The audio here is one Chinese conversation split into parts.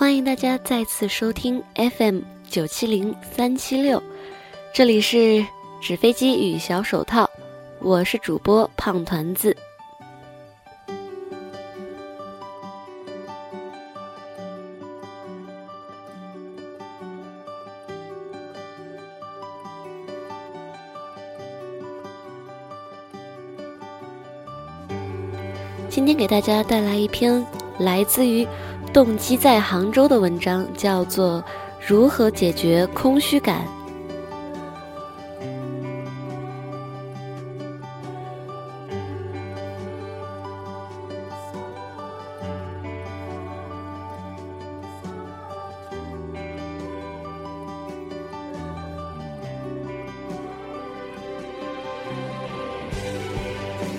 欢迎大家再次收听 FM 九七零三七六，这里是纸飞机与小手套，我是主播胖团子。今天给大家带来一篇来自于。动机在杭州的文章叫做《如何解决空虚感》。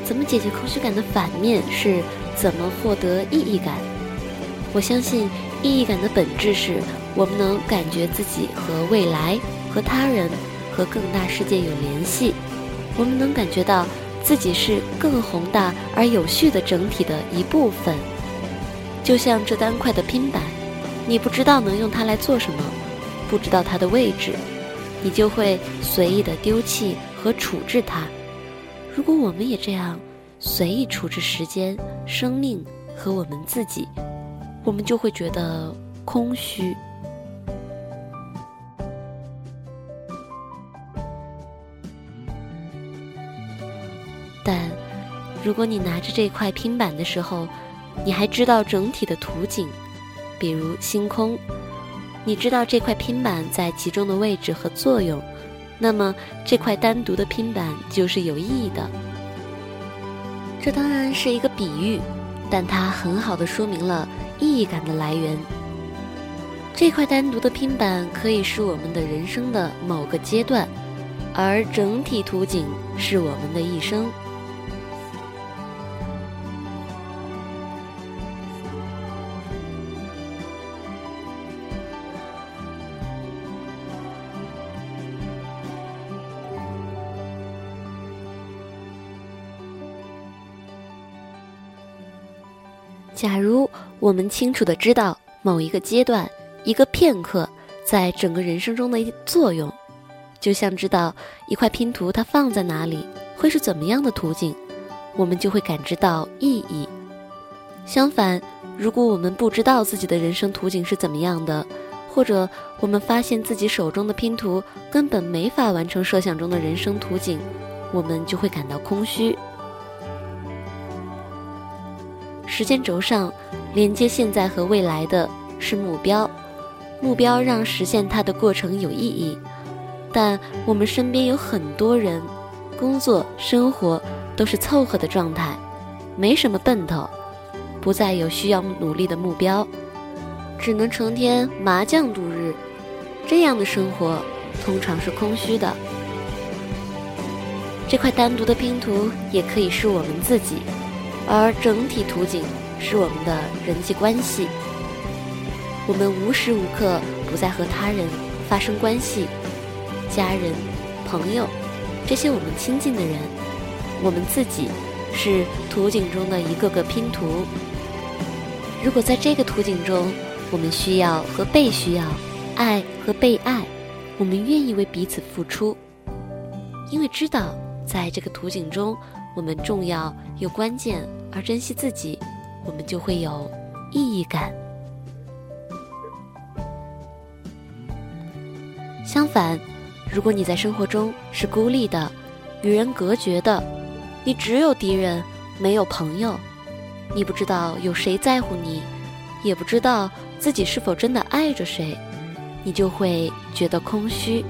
怎么解决空虚感的反面是怎么获得意义感？我相信意义感的本质是我们能感觉自己和未来、和他人、和更大世界有联系。我们能感觉到自己是更宏大而有序的整体的一部分。就像这单块的拼板，你不知道能用它来做什么，不知道它的位置，你就会随意的丢弃和处置它。如果我们也这样随意处置时间、生命和我们自己。我们就会觉得空虚，但如果你拿着这块拼板的时候，你还知道整体的图景，比如星空，你知道这块拼板在其中的位置和作用，那么这块单独的拼板就是有意义的。这当然是一个比喻，但它很好的说明了。意义感的来源，这块单独的拼板可以是我们的人生的某个阶段，而整体图景是我们的一生。假如我们清楚的知道某一个阶段、一个片刻在整个人生中的作用，就像知道一块拼图它放在哪里会是怎么样的图景，我们就会感知到意义。相反，如果我们不知道自己的人生图景是怎么样的，或者我们发现自己手中的拼图根本没法完成设想中的人生图景，我们就会感到空虚。时间轴上连接现在和未来的是目标，目标让实现它的过程有意义。但我们身边有很多人，工作生活都是凑合的状态，没什么奔头，不再有需要努力的目标，只能成天麻将度日。这样的生活通常是空虚的。这块单独的拼图也可以是我们自己。而整体图景是我们的人际关系，我们无时无刻不在和他人发生关系，家人、朋友，这些我们亲近的人，我们自己是图景中的一个个拼图。如果在这个图景中，我们需要和被需要，爱和被爱，我们愿意为彼此付出，因为知道在这个图景中。我们重要又关键，而珍惜自己，我们就会有意义感。相反，如果你在生活中是孤立的、与人隔绝的，你只有敌人，没有朋友，你不知道有谁在乎你，也不知道自己是否真的爱着谁，你就会觉得空虚。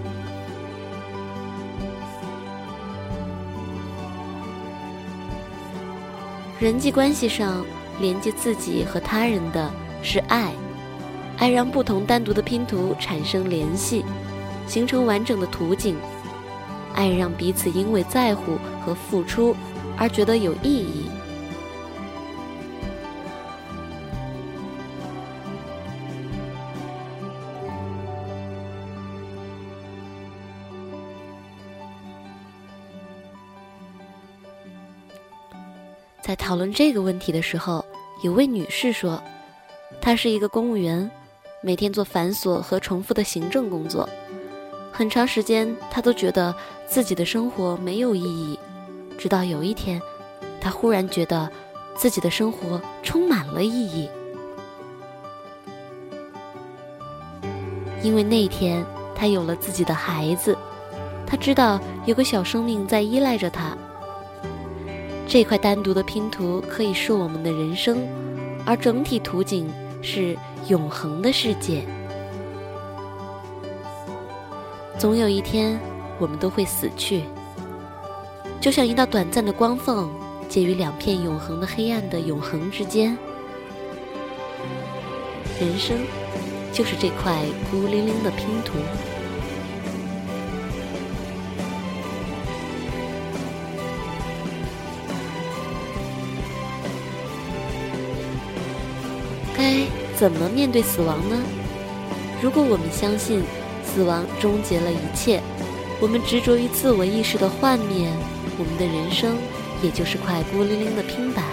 人际关系上，连接自己和他人的是爱，爱让不同单独的拼图产生联系，形成完整的图景。爱让彼此因为在乎和付出而觉得有意义。在讨论这个问题的时候，有位女士说：“她是一个公务员，每天做繁琐和重复的行政工作，很长时间她都觉得自己的生活没有意义。直到有一天，他忽然觉得自己的生活充满了意义，因为那天他有了自己的孩子，他知道有个小生命在依赖着他。这块单独的拼图可以是我们的人生，而整体图景是永恒的世界。总有一天，我们都会死去。就像一道短暂的光缝，介于两片永恒的黑暗的永恒之间。人生就是这块孤零零的拼图。该怎么面对死亡呢？如果我们相信死亡终结了一切，我们执着于自我意识的幻灭。我们的人生也就是块孤零零的拼板，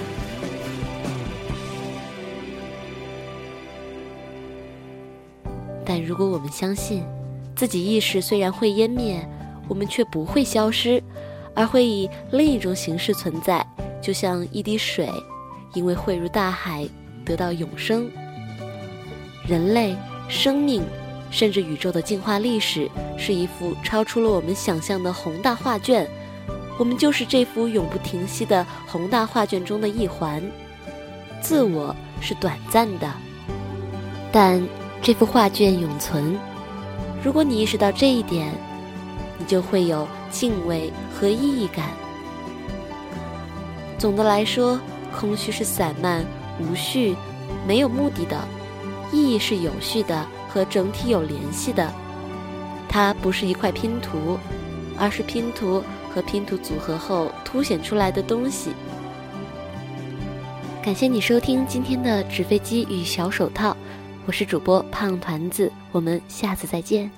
但如果我们相信自己意识虽然会湮灭，我们却不会消失，而会以另一种形式存在，就像一滴水，因为汇入大海得到永生。人类、生命，甚至宇宙的进化历史，是一幅超出了我们想象的宏大画卷。我们就是这幅永不停息的宏大画卷中的一环。自我是短暂的，但这幅画卷永存。如果你意识到这一点，你就会有敬畏和意义感。总的来说，空虚是散漫、无序、没有目的的；意义是有序的和整体有联系的。它不是一块拼图，而是拼图。和拼图组合后凸显出来的东西。感谢你收听今天的纸飞机与小手套，我是主播胖团子，我们下次再见。